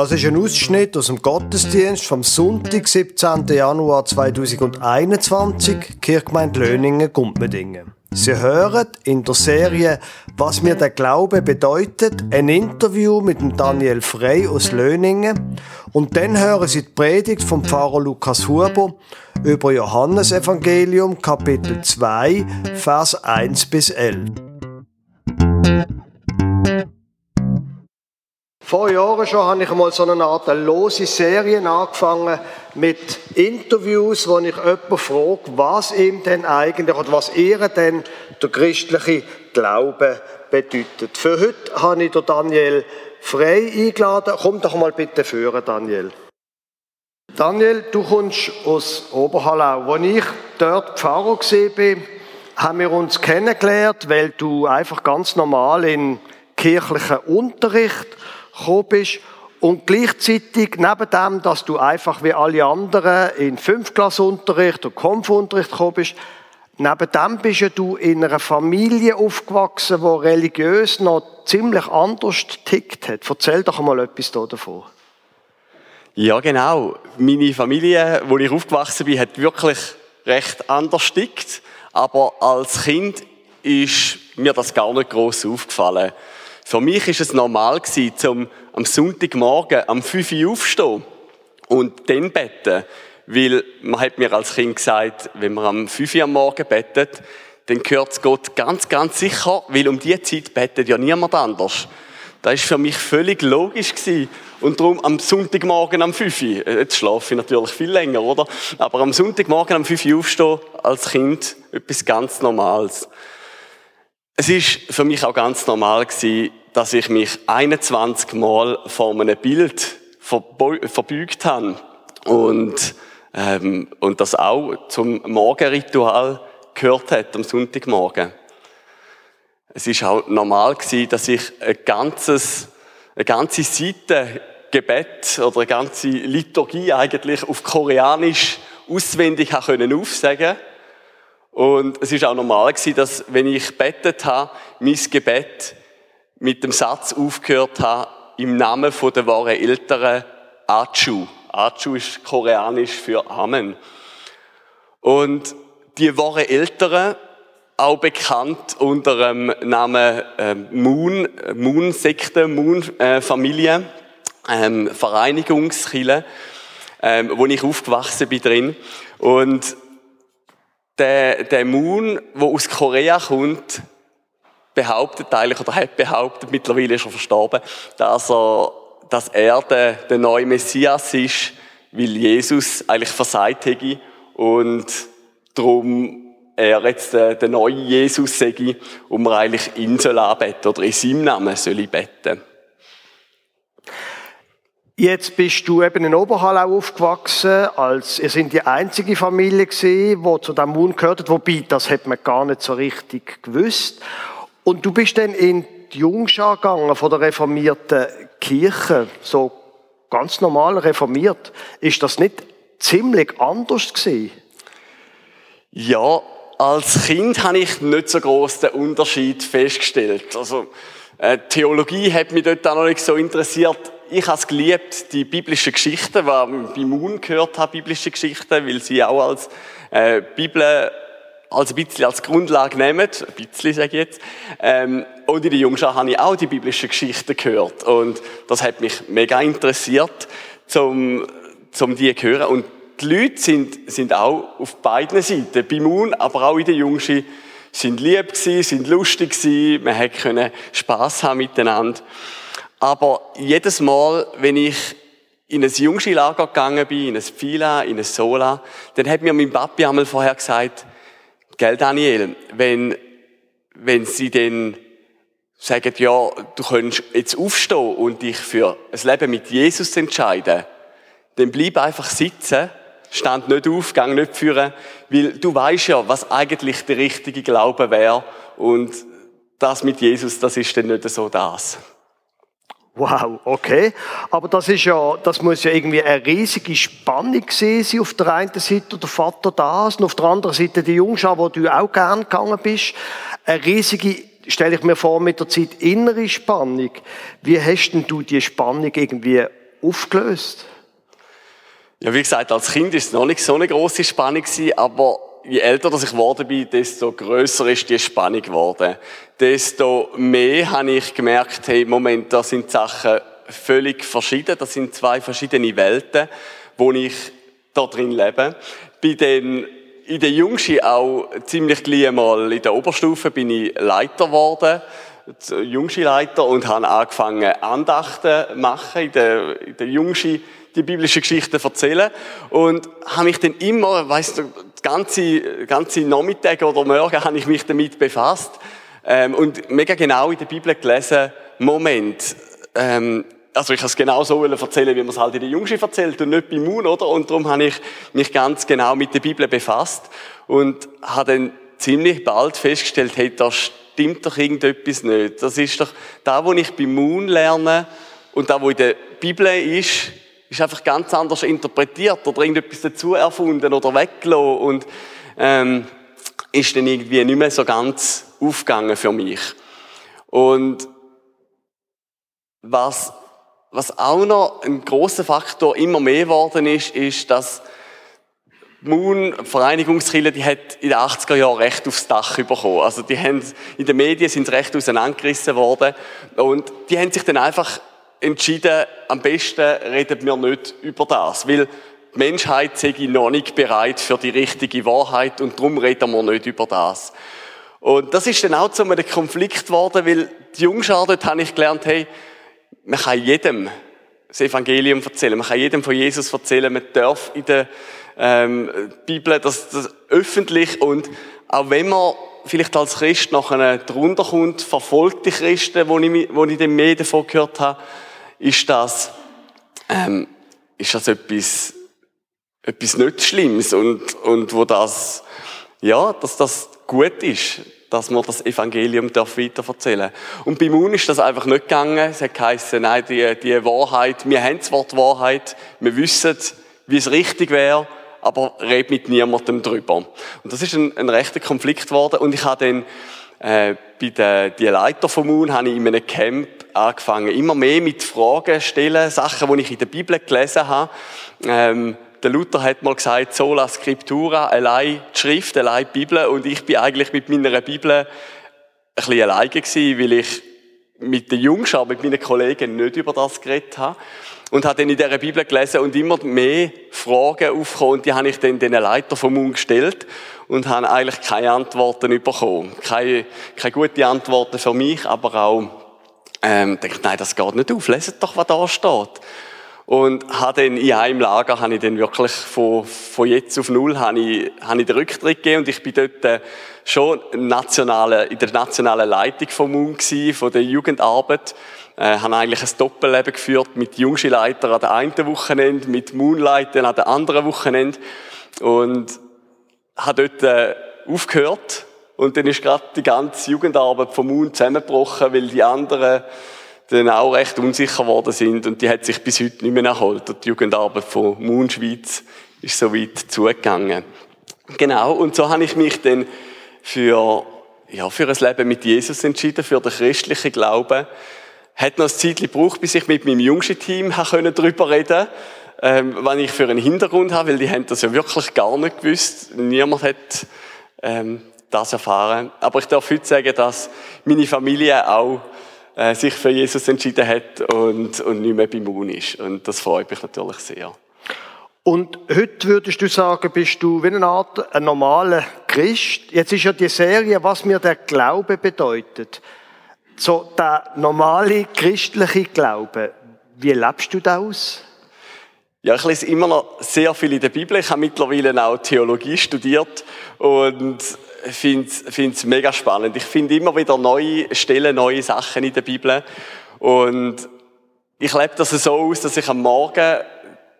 Das ist ein Ausschnitt aus dem Gottesdienst vom Sonntag, 17. Januar 2021, Kirchgemeinde Löningen, Gumpmedingen. Sie hören in der Serie Was mir der Glaube bedeutet, ein Interview mit Daniel Frey aus Löningen. Und dann hören Sie die Predigt vom Pfarrer Lukas Huber über Johannesevangelium Kapitel 2, Vers 1 bis 11. Vor Jahren schon habe ich einmal so eine Art lose Serie angefangen mit Interviews, wo ich jemanden frage, was ihm denn eigentlich oder was ihr denn der christliche Glaube bedeutet. Für heute habe ich Daniel Frey eingeladen. Komm doch mal bitte führen, Daniel. Daniel, du kommst aus Oberhallau. Als ich dort Pfarrer war, haben wir uns kennengelernt, weil du einfach ganz normal in kirchlichen Unterricht gekommen bist und gleichzeitig neben dem, dass du einfach wie alle anderen in Fünftklassunterricht und Konfunterricht gekommen bist, neben dem bist du in einer Familie aufgewachsen, die religiös noch ziemlich anders tickt hat. Erzähl doch mal etwas davon. Ja, genau. Meine Familie, wo ich aufgewachsen bin, hat wirklich recht anders tickt. Aber als Kind ist mir das gar nicht groß aufgefallen. Für mich ist es normal zum am Sonntagmorgen am 5 Uhr aufstehen und dann beten. Weil man hat mir als Kind gesagt, wenn man am 5 Uhr am Morgen betet, dann gehört es Gott ganz, ganz sicher, weil um die Zeit betet ja niemand anders. Das ist für mich völlig logisch gewesen. Und darum am Sonntagmorgen am 5 Uhr, äh, jetzt schlafe ich natürlich viel länger, oder? Aber am Sonntagmorgen am 5 Uhr aufstehen, als Kind, etwas ganz Normales. Es ist für mich auch ganz normal gewesen, dass ich mich 21 Mal vor einem Bild verbeugt habe und, ähm, und das auch zum Morgenritual gehört hat am Sonntagmorgen. Es ist auch normal gewesen, dass ich ein ganzes, eine ganze Seite Gebet oder eine ganze Liturgie eigentlich auf Koreanisch auswendig können aufsagen. Und es ist auch normal gewesen, dass wenn ich betet habe, mein Gebet mit dem Satz aufgehört habe, im Namen der wahren Eltern Achu. Achu ist koreanisch für Amen. Und die wahren Eltern, auch bekannt unter dem Namen äh, Moon, Moon-Sekte, Moon-Familie, ähm, Vereinigungskille, ähm, wo ich aufgewachsen bin drin. Und der, der Moon, wo aus Korea kommt, behauptet eigentlich, oder hat behauptet, mittlerweile ist er verstorben, dass er, dass er der, der neue Messias ist, weil Jesus eigentlich versagt hätte und darum er jetzt der, der neue Jesus sei und man eigentlich ihn soll anbeten oder in seinem Namen soll beten. Jetzt bist du eben in Oberhallau aufgewachsen, als ihr sind die einzige Familie gewesen, die zu dem Mund gehört hat, wobei das hat man gar nicht so richtig gewusst. Und du bist dann in die Jungschar gegangen von der reformierten Kirche, so ganz normal reformiert. Ist das nicht ziemlich anders gewesen? Ja, als Kind habe ich nicht so groß den Unterschied festgestellt. Also äh, Theologie hat mich dort auch noch nicht so interessiert. Ich habe es geliebt, die biblischen Geschichten, die bei Moon gehört habe, biblische Geschichten, weil sie auch als äh, Bibel als ein bisschen als Grundlage nehmen, ein bisschen sage ich jetzt. Ähm, und in der Jungschau habe ich auch die biblischen Geschichten gehört. Und das hat mich mega interessiert, zum, zum die zu hören. Und die Leute sind, sind auch auf beiden Seiten, bei Moon, aber auch in der Jungschi, sind lieb gewesen, sind lustig gewesen, man konnte Spass haben miteinander. Aber jedes Mal, wenn ich in ein Jungschi-Lager gegangen bin, in ein Fila, in ein Sola, dann hat mir mein Papi einmal vorher gesagt, Gell, Daniel, wenn, wenn sie dann sagen, ja, du könntest jetzt aufstehen und dich für ein Leben mit Jesus entscheiden, dann bleib einfach sitzen, stand nicht auf, gang nicht führen, weil du weißt ja, was eigentlich der richtige Glaube wäre und das mit Jesus, das ist dann nicht so das. Wow, okay. Aber das ist ja, das muss ja irgendwie eine riesige Spannung sein. Auf der einen Seite der Vater das und auf der anderen Seite die Jungschau, wo du auch gern gegangen bist. Eine riesige, stelle ich mir vor, mit der Zeit innere Spannung. Wie hast denn du die Spannung irgendwie aufgelöst? Ja, wie gesagt, als Kind ist es noch nicht so eine große Spannung gewesen, aber je älter ich geworden bin, desto größer ist die Spannung geworden. Desto mehr habe ich gemerkt, hey, Moment, da sind Sachen völlig verschieden. Das sind zwei verschiedene Welten, wo ich da drin lebe. Bei den in der Jungschen auch ziemlich gleich mal in der Oberstufe bin ich Leiter geworden, Jungski-Leiter und habe angefangen Andachten machen in der, in der Jungski die biblische Geschichte erzählen und habe mich dann immer, weißt du, ganze ganze Nachmittag oder Morgen habe ich mich damit befasst ähm, und mega genau in der Bibel gelesen. Moment, ähm, also ich kann es genau so erzählen, wie man es halt in der Jungschi erzählt und nicht beim Moon, oder? Und darum habe ich mich ganz genau mit der Bibel befasst und habe dann ziemlich bald festgestellt, hey, da stimmt doch irgendetwas nicht. Das ist doch da, wo ich beim Moon lerne und da, wo in der Bibel ist, ist einfach ganz anders interpretiert oder irgendetwas dazu erfunden oder weggelassen und ähm, ist dann irgendwie nicht mehr so ganz aufgegangen für mich. Und was was auch noch ein großer Faktor immer mehr geworden ist, ist, dass Moon, Vereinigungskirche, die hat in den 80er Jahren recht aufs Dach bekommen. Also die haben, in den Medien sind sie recht auseinandergerissen worden. Und die haben sich dann einfach entschieden, am besten reden wir nicht über das. Weil die Menschheit sei noch nicht bereit für die richtige Wahrheit und darum reden wir nicht über das. Und das ist dann auch zu einem Konflikt geworden, weil die Jungschar dort habe ich gelernt, hey, man kann jedem das Evangelium erzählen, man kann jedem von Jesus erzählen, man darf in der ähm, Bibel das, das öffentlich und auch wenn man vielleicht als Christ nachher drunter kommt, verfolgte Christen, wo ich, wo ich dann mehr davon gehört habe, ist das, ähm, ist das etwas, etwas nicht Schlimmes und, und wo das, ja, dass das gut ist dass man das Evangelium darf weiter erzählen Und bei Moon ist das einfach nicht gegangen. Es hat geheißen, nein, die, die Wahrheit, wir haben zwar die Wahrheit, wir wissen, wie es richtig wäre, aber red mit niemandem drüber. Und das ist ein, ein rechter Konflikt geworden. Und ich habe dann äh, bei den die Leiter vom Moon habe ich in einem Camp angefangen, immer mehr mit Fragen stellen, Sachen, die ich in der Bibel gelesen habe. Ähm, der Luther hat mal gesagt, sola scriptura, allein die Schrift, allein die Bibel. Und ich bin eigentlich mit meiner Bibel ein bisschen alleine gewesen, weil ich mit den Jungschar, mit meinen Kollegen nicht über das geredet habe. Und habe dann in dieser Bibel gelesen und immer mehr Fragen aufgekommen. Und die habe ich dann den Leiter vom Mund gestellt und habe eigentlich keine Antworten bekommen. Keine, keine gute Antworten für mich, aber auch, ähm, denke, nein, das geht nicht auf. Leset doch, was da steht. Und habe dann in einem Lager, habe ich dann wirklich von, von jetzt auf null, habe ich, habe ich den Rücktritt gegeben und ich bin dort äh, schon nationale, in der nationalen Leitung vom MUN gewesen, von der Jugendarbeit. Äh, habe eigentlich ein Doppelleben geführt mit Jungschileiter an der einen Wochenende, mit Moonleitern an der anderen Wochenende und habe dort äh, aufgehört und dann ist gerade die ganze Jugendarbeit vom Moon zusammengebrochen, weil die anderen dann auch recht unsicher geworden sind und die hat sich bis heute nicht mehr erholt. Und die Jugendarbeit von Moon Schweiz ist so weit zugegangen. Genau, und so habe ich mich dann für, ja, für ein Leben mit Jesus entschieden, für den christlichen Glauben. Hat noch ein Zeit gebraucht, bis ich mit meinem jüngsten Team darüber reden konnte, ähm, was ich für einen Hintergrund habe, weil die haben das ja wirklich gar nicht gewusst. Niemand hat ähm, das erfahren. Aber ich darf heute sagen, dass meine Familie auch äh, sich für Jesus entschieden hat und, und nicht mehr beim Mund ist. Und das freut mich natürlich sehr. Und heute würdest du sagen, bist du wie eine Art ein normaler Christ. Jetzt ist ja die Serie, was mir der Glaube bedeutet. So der normale christliche Glaube. Wie lebst du das aus? Ja, ich lese immer noch sehr viel in der Bibel. Ich habe mittlerweile auch Theologie studiert und finde es mega spannend. Ich finde immer wieder neue Stellen, neue Sachen in der Bibel. Und ich lebe das so aus, dass ich am Morgen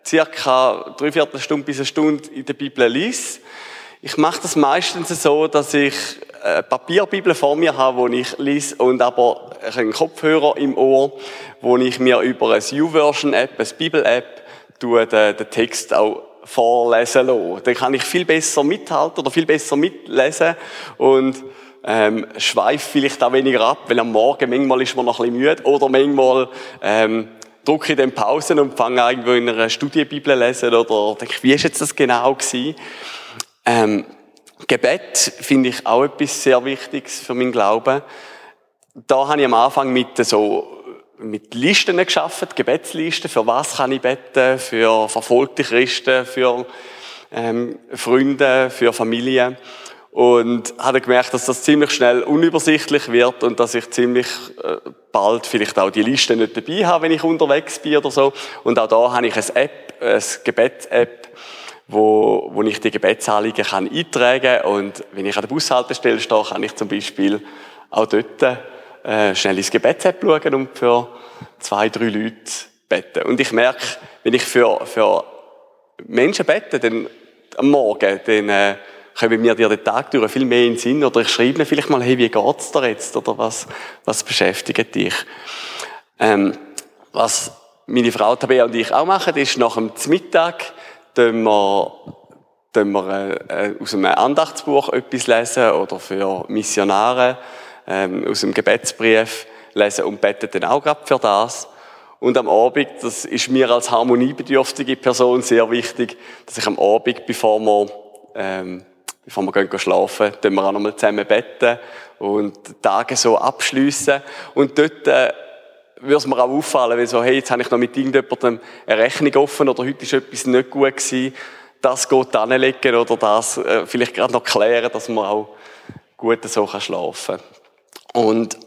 circa drei Viertelstunde bis eine Stunde in der Bibel lese. Ich mache das meistens so, dass ich eine Papierbibel vor mir habe, wo ich lese und aber einen Kopfhörer im Ohr, wo ich mir über eine YouVersion-App, eine Bibel-App, den Text auch vorlesen lassen. Dann kann ich viel besser mithalten oder viel besser mitlesen und ähm, schweife vielleicht auch weniger ab, weil am Morgen manchmal ist man noch ein bisschen müde oder manchmal ähm, drücke ich dann Pausen und fange irgendwo in einer Studienbibel lesen oder denke, wie ist jetzt das genau gewesen? Ähm, Gebet finde ich auch etwas sehr Wichtiges für meinen Glauben. Da habe ich am Anfang mit so mit Listen geschafft, Gebetslisten, für was kann ich beten, für verfolgte Christen, für ähm, Freunde, für Familie. Und habe gemerkt, dass das ziemlich schnell unübersichtlich wird und dass ich ziemlich äh, bald vielleicht auch die Liste nicht dabei habe, wenn ich unterwegs bin oder so. Und auch da habe ich eine App, eine Gebet-App, wo, wo ich die Gebetsanliegen kann eintragen und wenn ich an der Bushaltestelle stehe, kann ich zum Beispiel auch dort äh, schnell ins Gebet-App schauen und für zwei, drei Leute beten. Und ich merke, wenn ich für, für Menschen bete, dann am Morgen, dann äh, kommen mir den Tag durch viel mehr in den Sinn oder ich schreibe mir vielleicht mal, hey, wie geht's dir jetzt oder was, was beschäftigt dich? Ähm, was meine Frau Tabea und ich auch machen, ist nach dem Mittag, wir, tun wir äh, aus einem Andachtsbuch etwas lesen oder für Missionare ähm, aus dem Gebetsbrief lesen und beten dann auch gerade für das. Und am Abend, das ist mir als harmoniebedürftige Person sehr wichtig, dass ich am Abend, bevor wir, ähm, bevor wir gehen schlafen, tun wir auch nochmal zusammen beten und Tage so abschliessen. Und dort, äh, würde es mir auch auffallen, wenn so, hey, jetzt habe ich noch mit irgendjemandem eine Rechnung offen oder heute ist etwas nicht gut gewesen, das geht anlegen oder das äh, vielleicht gerade noch klären, dass man auch gut so schlafen kann. Und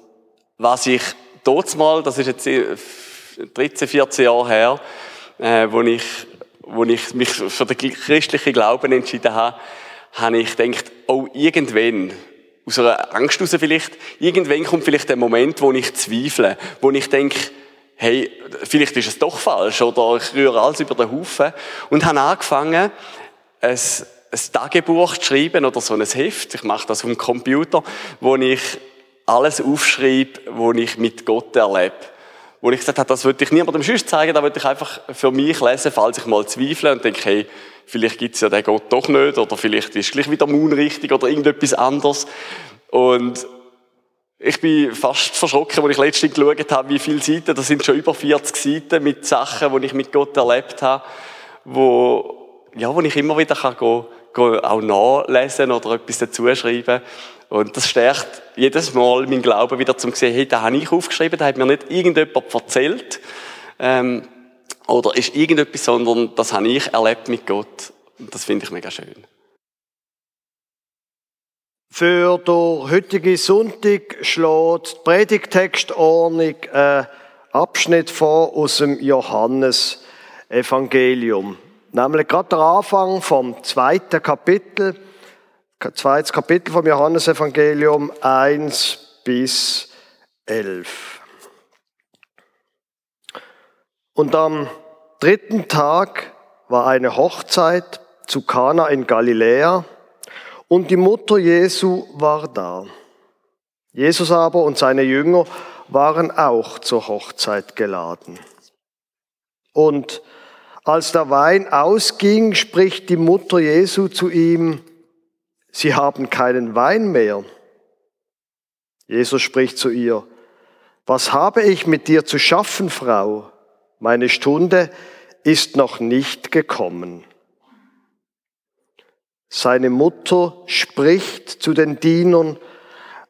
was ich dort mal, das ist jetzt 13, 14 Jahre her, äh, wo ich, wo ich mich für den christlichen Glauben entschieden habe, habe ich gedacht, oh, irgendwann, aus einer Angst heraus vielleicht, irgendwann kommt vielleicht der Moment, wo ich zweifle, wo ich denke, hey, vielleicht ist es doch falsch oder ich rühre alles über den Haufen. Und habe angefangen, ein, ein Tagebuch zu schreiben oder so ein Heft, ich mache das auf dem Computer, wo ich alles aufschreibe, was ich mit Gott erlebe. Wo ich gesagt habe, das würde ich niemandem sonst zeigen, da würde ich einfach für mich lesen, falls ich mal zweifle und denke, hey, vielleicht gibt es ja den Gott doch nicht oder vielleicht ist gleich wieder Moon richtig oder irgendetwas anderes. Und ich bin fast verschrocken, als ich letztens geschaut habe, wie viele Seiten, das sind schon über 40 Seiten mit Sachen, die ich mit Gott erlebt habe, wo, ja, wo ich immer wieder kann gehen auch nachlesen oder etwas dazu schreiben. Und das stärkt jedes Mal mein Glauben wieder zum sehen, hey, da habe ich aufgeschrieben, da hat mir nicht irgendjemand erzählt. Ähm, oder ist irgendetwas, sondern das habe ich erlebt mit Gott. Und das finde ich mega schön. Für den heutigen Sonntag schlägt die Predigtextordnung einen Abschnitt vor aus dem Johannes-Evangelium. Nämlich gerade der Anfang vom zweiten Kapitel, zweites Kapitel vom Johannesevangelium 1 bis 11. Und am dritten Tag war eine Hochzeit zu Kana in Galiläa und die Mutter Jesu war da. Jesus aber und seine Jünger waren auch zur Hochzeit geladen. Und als der Wein ausging, spricht die Mutter Jesu zu ihm, Sie haben keinen Wein mehr. Jesus spricht zu ihr, was habe ich mit dir zu schaffen, Frau? Meine Stunde ist noch nicht gekommen. Seine Mutter spricht zu den Dienern,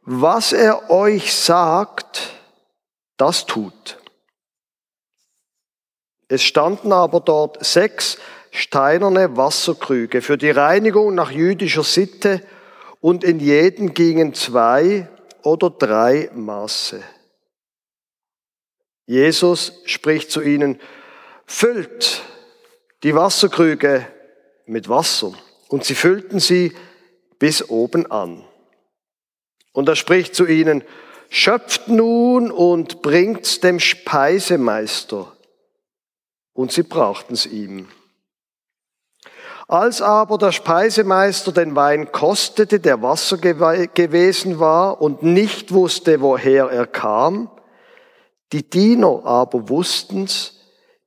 was er euch sagt, das tut. Es standen aber dort sechs steinerne Wasserkrüge für die Reinigung nach jüdischer Sitte und in jeden gingen zwei oder drei Maße. Jesus spricht zu ihnen, füllt die Wasserkrüge mit Wasser. Und sie füllten sie bis oben an. Und er spricht zu ihnen, schöpft nun und bringt's dem Speisemeister. Und sie brauchten's ihm. Als aber der Speisemeister den Wein kostete, der Wasser gewesen war und nicht wusste, woher er kam, die Diener aber wussten's,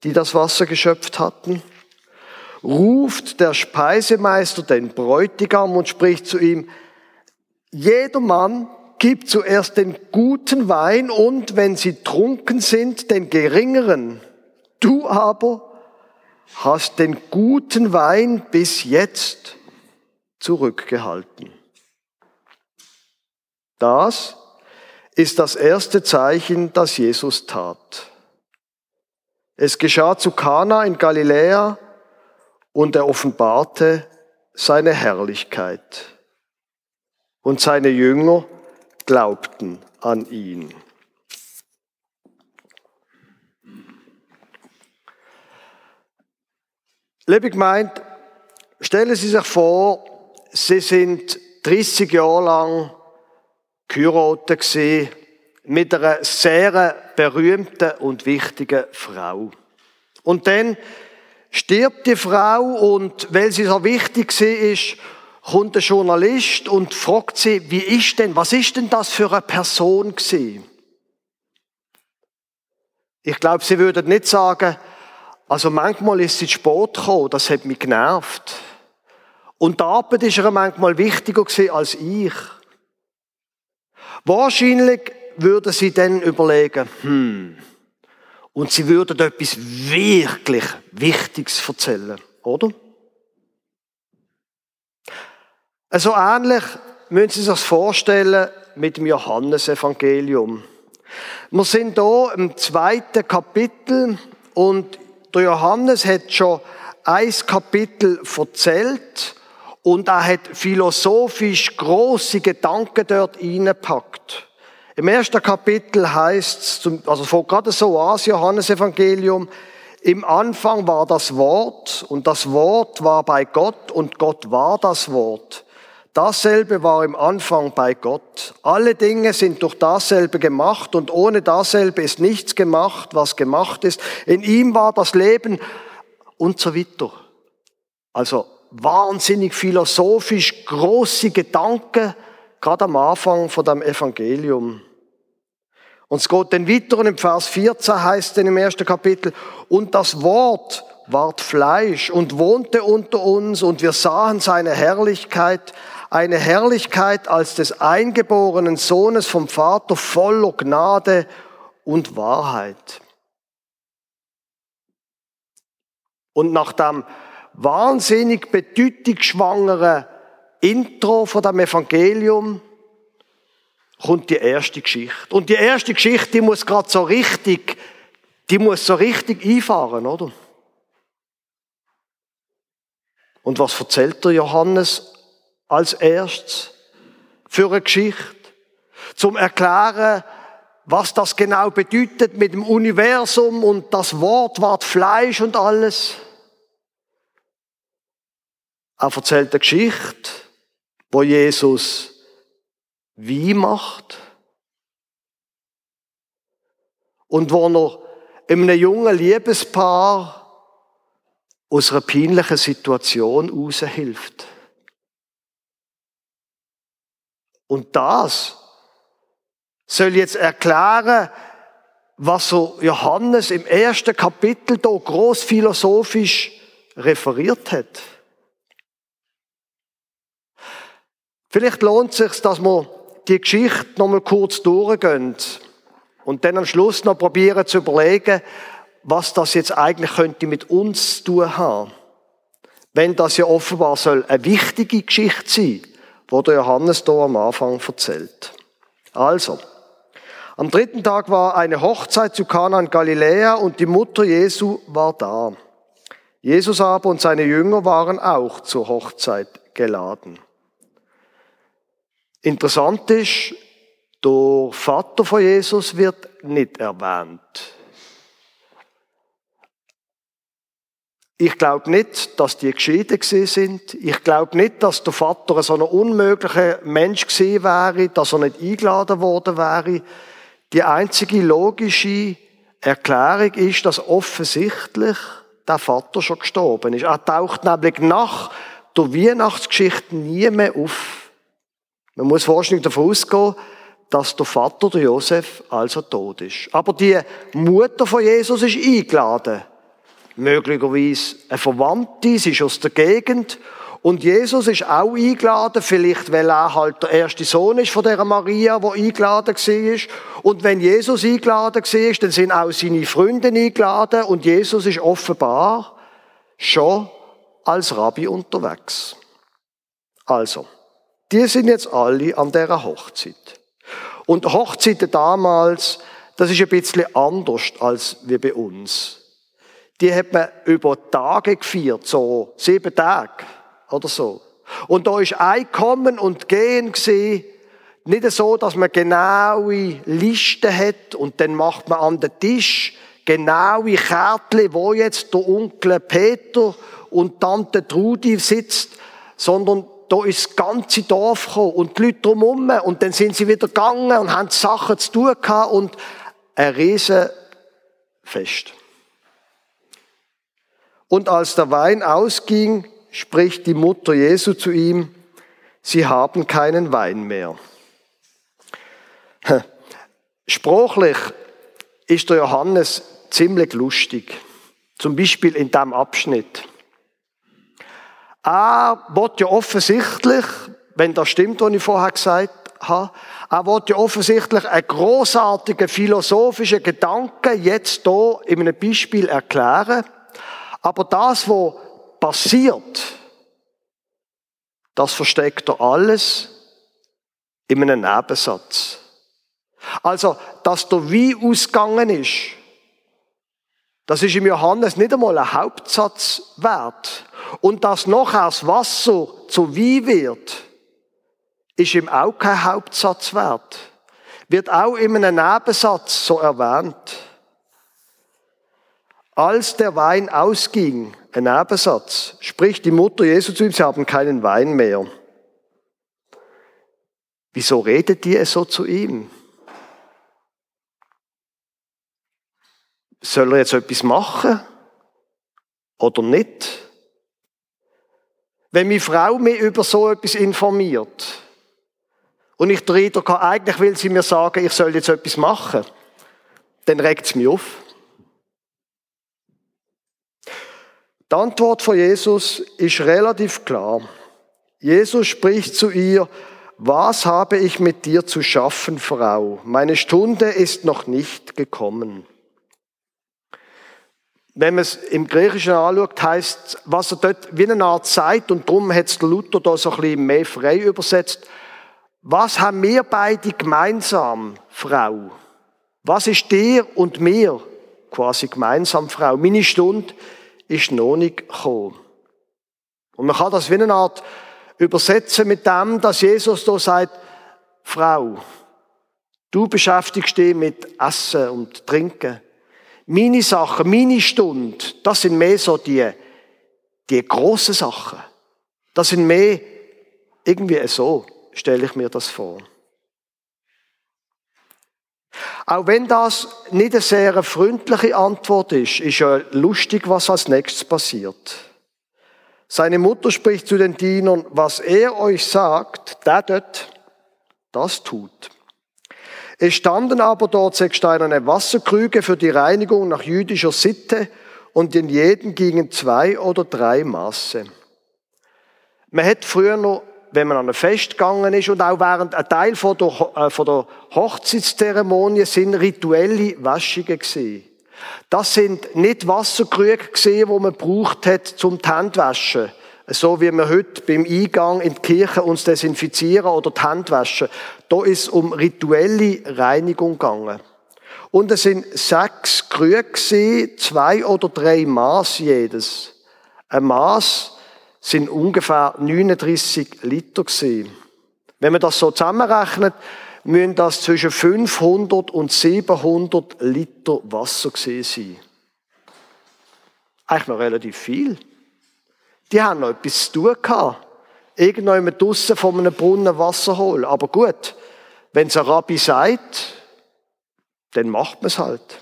die das Wasser geschöpft hatten, ruft der Speisemeister den Bräutigam und spricht zu ihm, jeder Mann gibt zuerst den guten Wein und, wenn sie trunken sind, den geringeren. Du aber hast den guten Wein bis jetzt zurückgehalten. Das ist das erste Zeichen, das Jesus tat. Es geschah zu Kana in Galiläa und er offenbarte seine Herrlichkeit. Und seine Jünger glaubten an ihn. Liebe Gemeinde, stellen Sie sich vor, Sie sind 30 Jahre lang geheiratet gewesen mit einer sehr berühmten und wichtigen Frau. Und dann stirbt die Frau und weil sie so wichtig ist, kommt der Journalist und fragt sie, wie ist denn, was ist denn das für eine Person gewesen? Ich glaube, sie würden nicht sagen, also manchmal ist sie zu spät gekommen, das hat mich genervt. Und die Arbeit ist ihr manchmal wichtiger als ich. Wahrscheinlich würden sie dann überlegen, hm, und sie würden etwas wirklich Wichtiges erzählen, oder? Also ähnlich müssen Sie sich das vorstellen mit dem Johannesevangelium. Wir sind hier im zweiten Kapitel und der Johannes hat schon ein Kapitel erzählt und er hat philosophisch große Gedanken dort hineingepackt. Im ersten Kapitel heißt es, also fängt gerade so an, das Johannesevangelium, im Anfang war das Wort und das Wort war bei Gott und Gott war das Wort. Dasselbe war im Anfang bei Gott. Alle Dinge sind durch dasselbe gemacht und ohne dasselbe ist nichts gemacht, was gemacht ist. In ihm war das Leben und so weiter. Also wahnsinnig philosophisch große Gedanken, gerade am Anfang von dem Evangelium. Und es geht dann weiter und im Vers 14 heißt es im ersten Kapitel, und das Wort ward Fleisch und wohnte unter uns und wir sahen seine Herrlichkeit, eine Herrlichkeit als des eingeborenen Sohnes vom Vater voller Gnade und Wahrheit. Und nach dem wahnsinnig bedeutungsschwangeren Intro von dem Evangelium kommt die erste Geschichte. Und die erste Geschichte, die muss gerade so richtig, die muss so richtig einfahren, oder? Und was erzählt der Johannes als erstes für eine Geschichte? Zum Erklären, was das genau bedeutet mit dem Universum und das Wort ward Fleisch und alles. Er erzählt eine Geschichte, wo Jesus wie macht. Und wo er einem jungen Liebespaar aus einer peinlichen Situation raushilft. Und das soll jetzt erklären, was so Johannes im ersten Kapitel da groß philosophisch referiert hat. Vielleicht lohnt es sich, dass man die Geschichte noch mal kurz durchgehen und dann am Schluss noch probieren zu überlegen, was das jetzt eigentlich könnte mit uns zu tun haben. Wenn das ja offenbar soll eine wichtige Geschichte sein, wo der Johannes da am Anfang erzählt. Also, am dritten Tag war eine Hochzeit zu Kana in Galiläa und die Mutter Jesu war da. Jesus aber und seine Jünger waren auch zur Hochzeit geladen. Interessant ist, der Vater von Jesus wird nicht erwähnt. Ich glaube nicht, dass die geschieden sind. Ich glaube nicht, dass der Vater so ein unmöglicher Mensch gewesen wäre, dass er nicht eingeladen worden wäre. Die einzige logische Erklärung ist, dass offensichtlich der Vater schon gestorben ist. Er taucht nämlich nach der Weihnachtsgeschichte nie mehr auf. Man muss wahrscheinlich davon ausgehen, dass der Vater, der Josef, also tot ist. Aber die Mutter von Jesus ist eingeladen. Möglicherweise eine Verwandte, sie ist aus der Gegend. Und Jesus ist auch eingeladen, vielleicht weil er halt der erste Sohn ist von der Maria, wo eingeladen war. Und wenn Jesus eingeladen war, dann sind auch seine Freunde eingeladen und Jesus ist offenbar schon als Rabbi unterwegs. Also, die sind jetzt alle an dieser Hochzeit. Und Hochzeiten damals, das ist ein bisschen anders als wie bei uns. Die hat man über Tage gefeiert, so sieben Tage oder so. Und da ist Einkommen und Gehen gesehen, nicht so, dass man genaue Listen hat und dann macht man an den Tisch genaue Kärtchen, wo jetzt der Onkel Peter und Tante Trudi sitzt, sondern da ist das ganze Dorf gekommen und die Leute drumherum und dann sind sie wieder gegangen und haben Sachen zu tun gehabt und ein riesen Fest. Und als der Wein ausging, spricht die Mutter Jesu zu ihm, sie haben keinen Wein mehr. Sprachlich ist der Johannes ziemlich lustig. Zum Beispiel in diesem Abschnitt. Er wird ja offensichtlich, wenn das stimmt, was ich vorher gesagt habe, er wird ja offensichtlich einen großartigen philosophischen Gedanken jetzt hier in einem Beispiel erklären. Aber das, was passiert, das versteckt er alles in einem Nebensatz. Also, dass der Wein ausgegangen ist, das ist im Johannes nicht einmal ein Hauptsatz wert. Und dass nachher das Wasser zu Wein wird, ist ihm auch kein Hauptsatz wert. Wird auch in einem Nebensatz so erwähnt. Als der Wein ausging, ein Nebensatz, spricht die Mutter Jesu zu ihm, sie haben keinen Wein mehr. Wieso redet ihr so zu ihm? Soll er jetzt etwas machen? Oder nicht? Wenn meine Frau mich über so etwas informiert und ich den Eindruck eigentlich will sie mir sagen, ich soll jetzt etwas machen, dann regt es mich auf. Die Antwort von Jesus ist relativ klar. Jesus spricht zu ihr, was habe ich mit dir zu schaffen, Frau? Meine Stunde ist noch nicht gekommen wenn man es im Griechischen anschaut, heißt was er dort wie eine Art Zeit, und darum hat es Luther da so ein bisschen mehr frei übersetzt. Was haben wir beide gemeinsam, Frau? Was ist dir und mir quasi gemeinsam, Frau? Meine Stunde ist noch nicht gekommen. Und man kann das wie eine Art übersetzen mit dem, dass Jesus da sagt, Frau, du beschäftigst dich mit Essen und Trinken. Meine Sachen, meine Stunde, das sind mehr so die, die grossen Sachen. Das sind mehr irgendwie so, stelle ich mir das vor. Auch wenn das nicht eine sehr freundliche Antwort ist, ist ja lustig, was als nächstes passiert. Seine Mutter spricht zu den Dienern, was er euch sagt, der dort, das tut. Es standen aber dort sechs steinerne Wasserkrüge für die Reinigung nach jüdischer Sitte und in jeden gingen zwei oder drei Maße. Man hat früher noch, wenn man an ein Fest gegangen ist und auch während ein Teil von der, äh, von der Hochzeitszeremonie sind rituelle Waschungen gesehen. Das sind nicht Wasserkrüge gesehen, wo man braucht hat zum die Hände waschen so wie wir heute beim Eingang in die Kirche uns desinfizieren oder die Hände waschen. Da ist um rituelle Reinigung gegangen. Und es sind sechs Krüge zwei oder drei Maß jedes. Ein Maß sind ungefähr 39 Liter gewesen. Wenn man das so zusammenrechnet, müssen das zwischen 500 und 700 Liter Wasser gewesen sein. Eigentlich noch relativ viel. Die haben noch etwas zu tun gehabt. Irgendjemand draussen von einem Brunnen Wasser holen. Aber gut, wenn es ein Rabbi sagt, dann macht man es halt.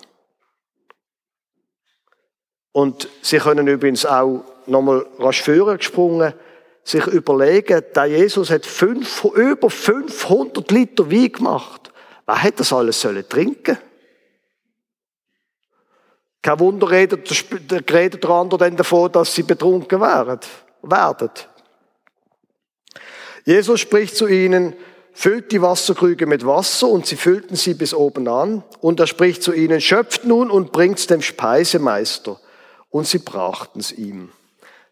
Und sie können übrigens auch nochmal rasch gesprungen, sich überlegen, der Jesus hat fünf, über 500 Liter Wein gemacht. Wer hätte das alles sollen trinken? Kein Wunder redet, redet der andere dann davon, dass sie betrunken werden. werden. Jesus spricht zu ihnen, füllt die Wasserkrüge mit Wasser und sie füllten sie bis oben an. Und er spricht zu ihnen, schöpft nun und bringt's dem Speisemeister. Und sie brachten's ihm.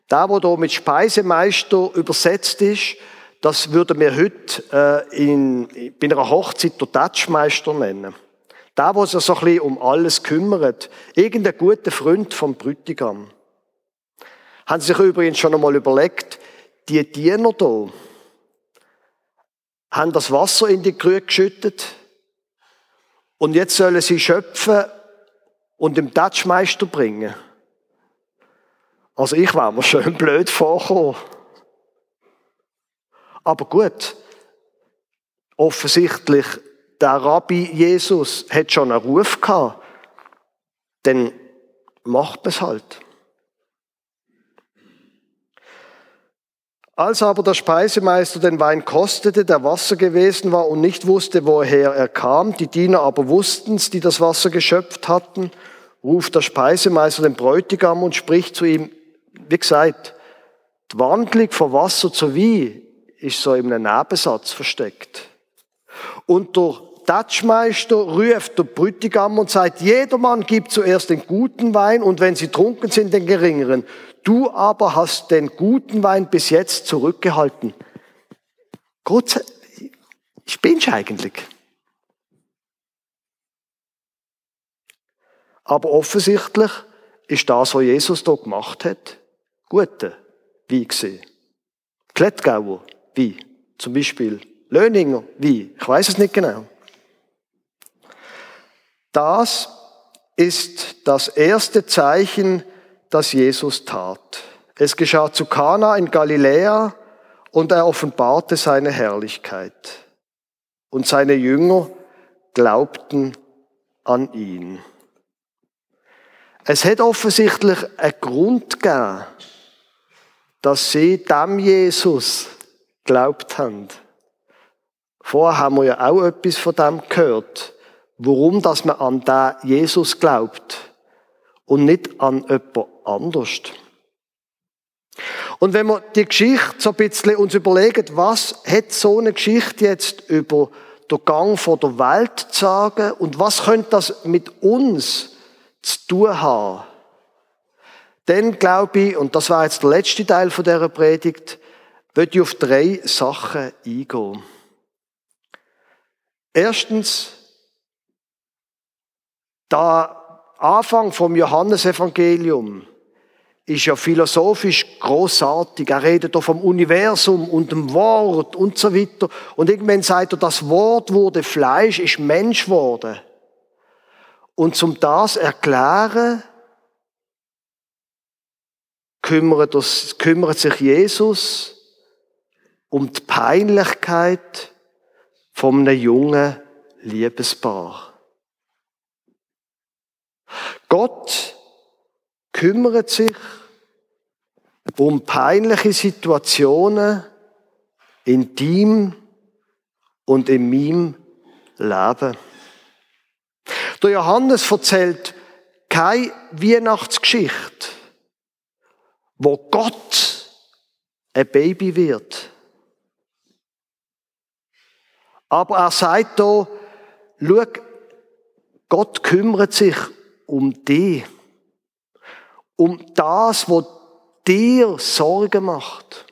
Da, wo da mit Speisemeister übersetzt ist, das würde mir heute äh, in, bei einer Hochzeit der Tatschmeister nennen. Da, wo sich so ein bisschen um alles kümmert. Irgendein guter Freund vom Brütigam. Haben Sie sich übrigens schon einmal überlegt, die Diener da, haben das Wasser in die Krüge geschüttet und jetzt sollen sie schöpfen und dem Tatschmeister bringen. Also ich war mir schön blöd vorgekommen. Aber gut, offensichtlich, der Rabbi Jesus hat schon einen Ruf gehabt, dann macht man es halt. Als aber der Speisemeister den Wein kostete, der Wasser gewesen war und nicht wusste, woher er kam, die Diener aber wussten's, die das Wasser geschöpft hatten, ruft der Speisemeister den Bräutigam und spricht zu ihm, wie gesagt, die Wandlung von Wasser zu Wein ist so in einem Nebensatz versteckt. Und der Tatschmeister ruft der Bräutigam und sagt, jedermann gibt zuerst den guten Wein und wenn sie trunken sind, den geringeren. Du aber hast den guten Wein bis jetzt zurückgehalten. Gott, ich bin's eigentlich. Aber offensichtlich ist das, was Jesus da gemacht hat, gute wie gesehen. Klettgauer wie zum Beispiel Löninger wie, ich weiß es nicht genau. Das ist das erste Zeichen das Jesus tat. Es geschah zu Kana in Galiläa und er offenbarte seine Herrlichkeit. Und seine Jünger glaubten an ihn. Es hat offensichtlich einen Grund gegeben, dass sie dem Jesus glaubt haben. Vorher haben wir ja auch etwas von dem gehört. Warum, dass man an den Jesus glaubt und nicht an jemand anders. Und wenn wir die Geschichte so ein bisschen uns überlegen, was hat so eine Geschichte jetzt über den Gang von der Welt zu sagen und was könnte das mit uns zu tun haben? Dann glaube ich, und das war jetzt der letzte Teil von dieser Predigt, würde ich auf drei Sachen eingehen. Erstens, da Anfang vom Johannesevangelium ist ja philosophisch großartig. Er redet doch vom Universum und dem Wort und so weiter. Und irgendwann sagt er, das Wort wurde Fleisch, ist Mensch geworden. Und zum das erklären, kümmert, kümmert sich Jesus um die Peinlichkeit von einem jungen Liebespaar. Gott kümmert sich um peinliche Situationen in deinem und in meinem Leben. Der Johannes erzählt keine Weihnachtsgeschichte, wo Gott ein Baby wird. Aber er sagt hier, schau, Gott kümmert sich um dich um das, was dir Sorgen macht.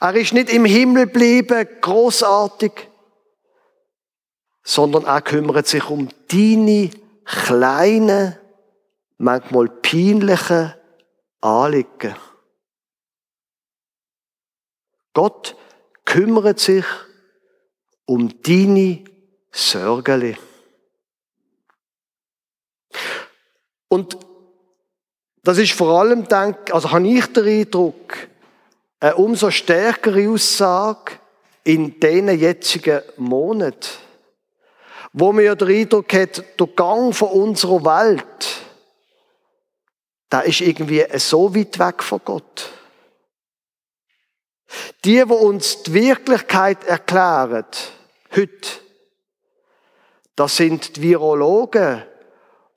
Er ist nicht im Himmel geblieben, großartig, sondern er kümmert sich um deine kleinen, manchmal peinlichen Anliegen. Gott kümmert sich um deine Sorgen. Und das ist vor allem, denk, also habe ich den Eindruck, eine umso stärkere Aussage in diesen jetzigen Monaten, wo man ja den Eindruck hat, der Gang von unserer Welt, da ist irgendwie so weit weg von Gott. Die, die uns die Wirklichkeit erklären, heute, das sind die Virologen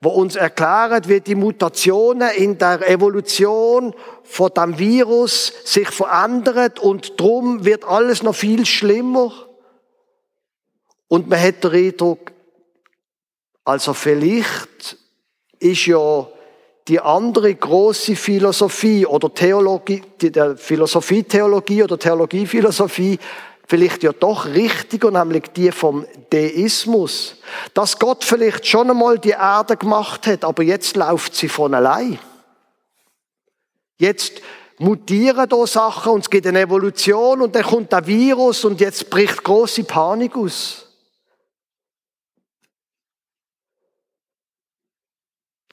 wo uns erklären, wie die Mutationen in der Evolution von dem Virus sich verändern und drum wird alles noch viel schlimmer. Und man hat den Eindruck, also vielleicht ist ja die andere große Philosophie oder Theologie, die Philosophie-Theologie oder Theologie-Philosophie vielleicht ja doch richtiger, nämlich die vom Deismus. Dass Gott vielleicht schon einmal die Erde gemacht hat, aber jetzt läuft sie von allein. Jetzt mutieren da Sachen und es gibt eine Evolution und dann kommt der Virus und jetzt bricht große Panik aus.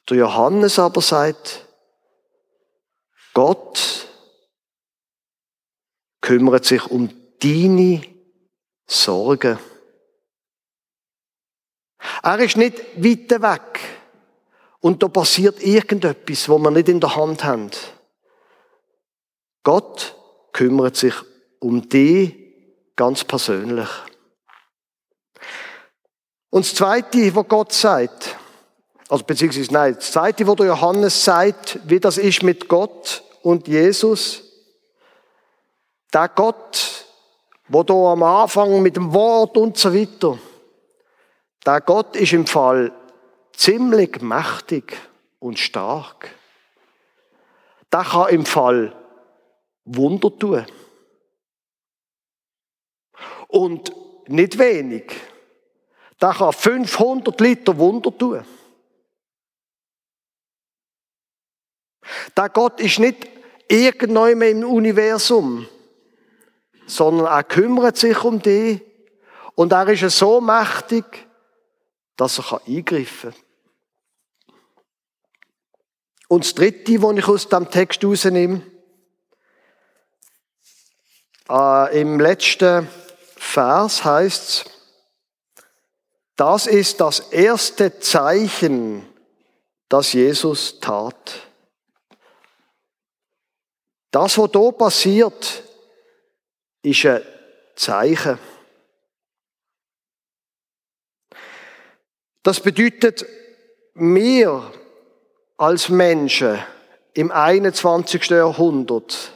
Der Johannes aber sagt, Gott kümmert sich um deine Sorgen. Er ist nicht weit weg und da passiert irgendetwas, wo wir nicht in der Hand haben. Gott kümmert sich um die ganz persönlich. Und das Zweite, was Gott sagt, also beziehungsweise nein, das Zweite, was der Johannes sagt, wie das ist mit Gott und Jesus, der Gott, wo da am Anfang mit dem Wort und so weiter, der Gott ist im Fall ziemlich mächtig und stark. Der kann im Fall Wunder tun. Und nicht wenig. Der kann 500 Liter Wunder tun. Der Gott ist nicht irgendwann im Universum sondern er kümmert sich um dich und er ist so mächtig, dass er eingreifen kann. Und das Dritte, was ich aus dem Text herausnehme, äh, im letzten Vers heißt es, das ist das erste Zeichen, das Jesus tat. Das, was hier passiert, ist ein Zeichen. Das bedeutet, wir als Menschen im 21. Jahrhundert,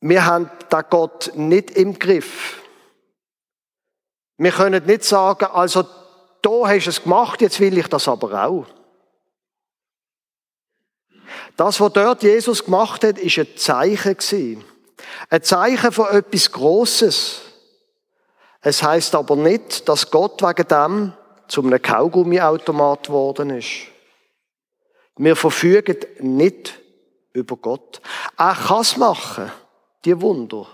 wir haben da Gott nicht im Griff. Wir können nicht sagen, also da hast du es gemacht, jetzt will ich das aber auch. Das, was dort Jesus gemacht hat, ist ein Zeichen. Ein Zeichen von etwas Großes. Es heißt aber nicht, dass Gott wegen dem zu einem Kaugummiautomat geworden ist. Wir verfügen nicht über Gott. Er kann es machen, die Wunder.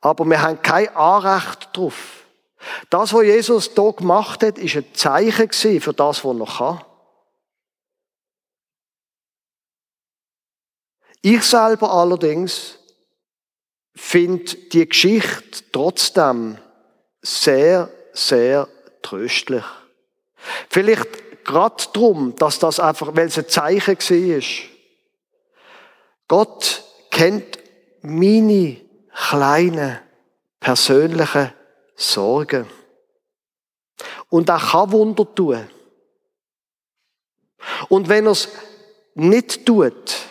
Aber wir haben kein Anrecht drauf. Das, was Jesus hier gemacht hat, ist ein Zeichen für das, was er kann. Ich selber allerdings finde die Geschichte trotzdem sehr, sehr tröstlich. Vielleicht gerade darum, dass das einfach, weil es ein Zeichen war. Gott kennt meine kleinen persönlichen Sorgen. Und er kann Wunder tun. Und wenn er es nicht tut,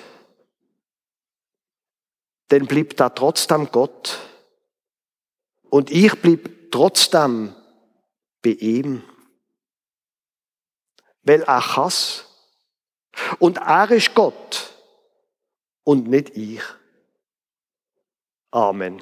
dann bleibt da trotzdem Gott. Und ich blieb trotzdem bei ihm. Weil er kann's. Und er ist Gott und nicht ich. Amen.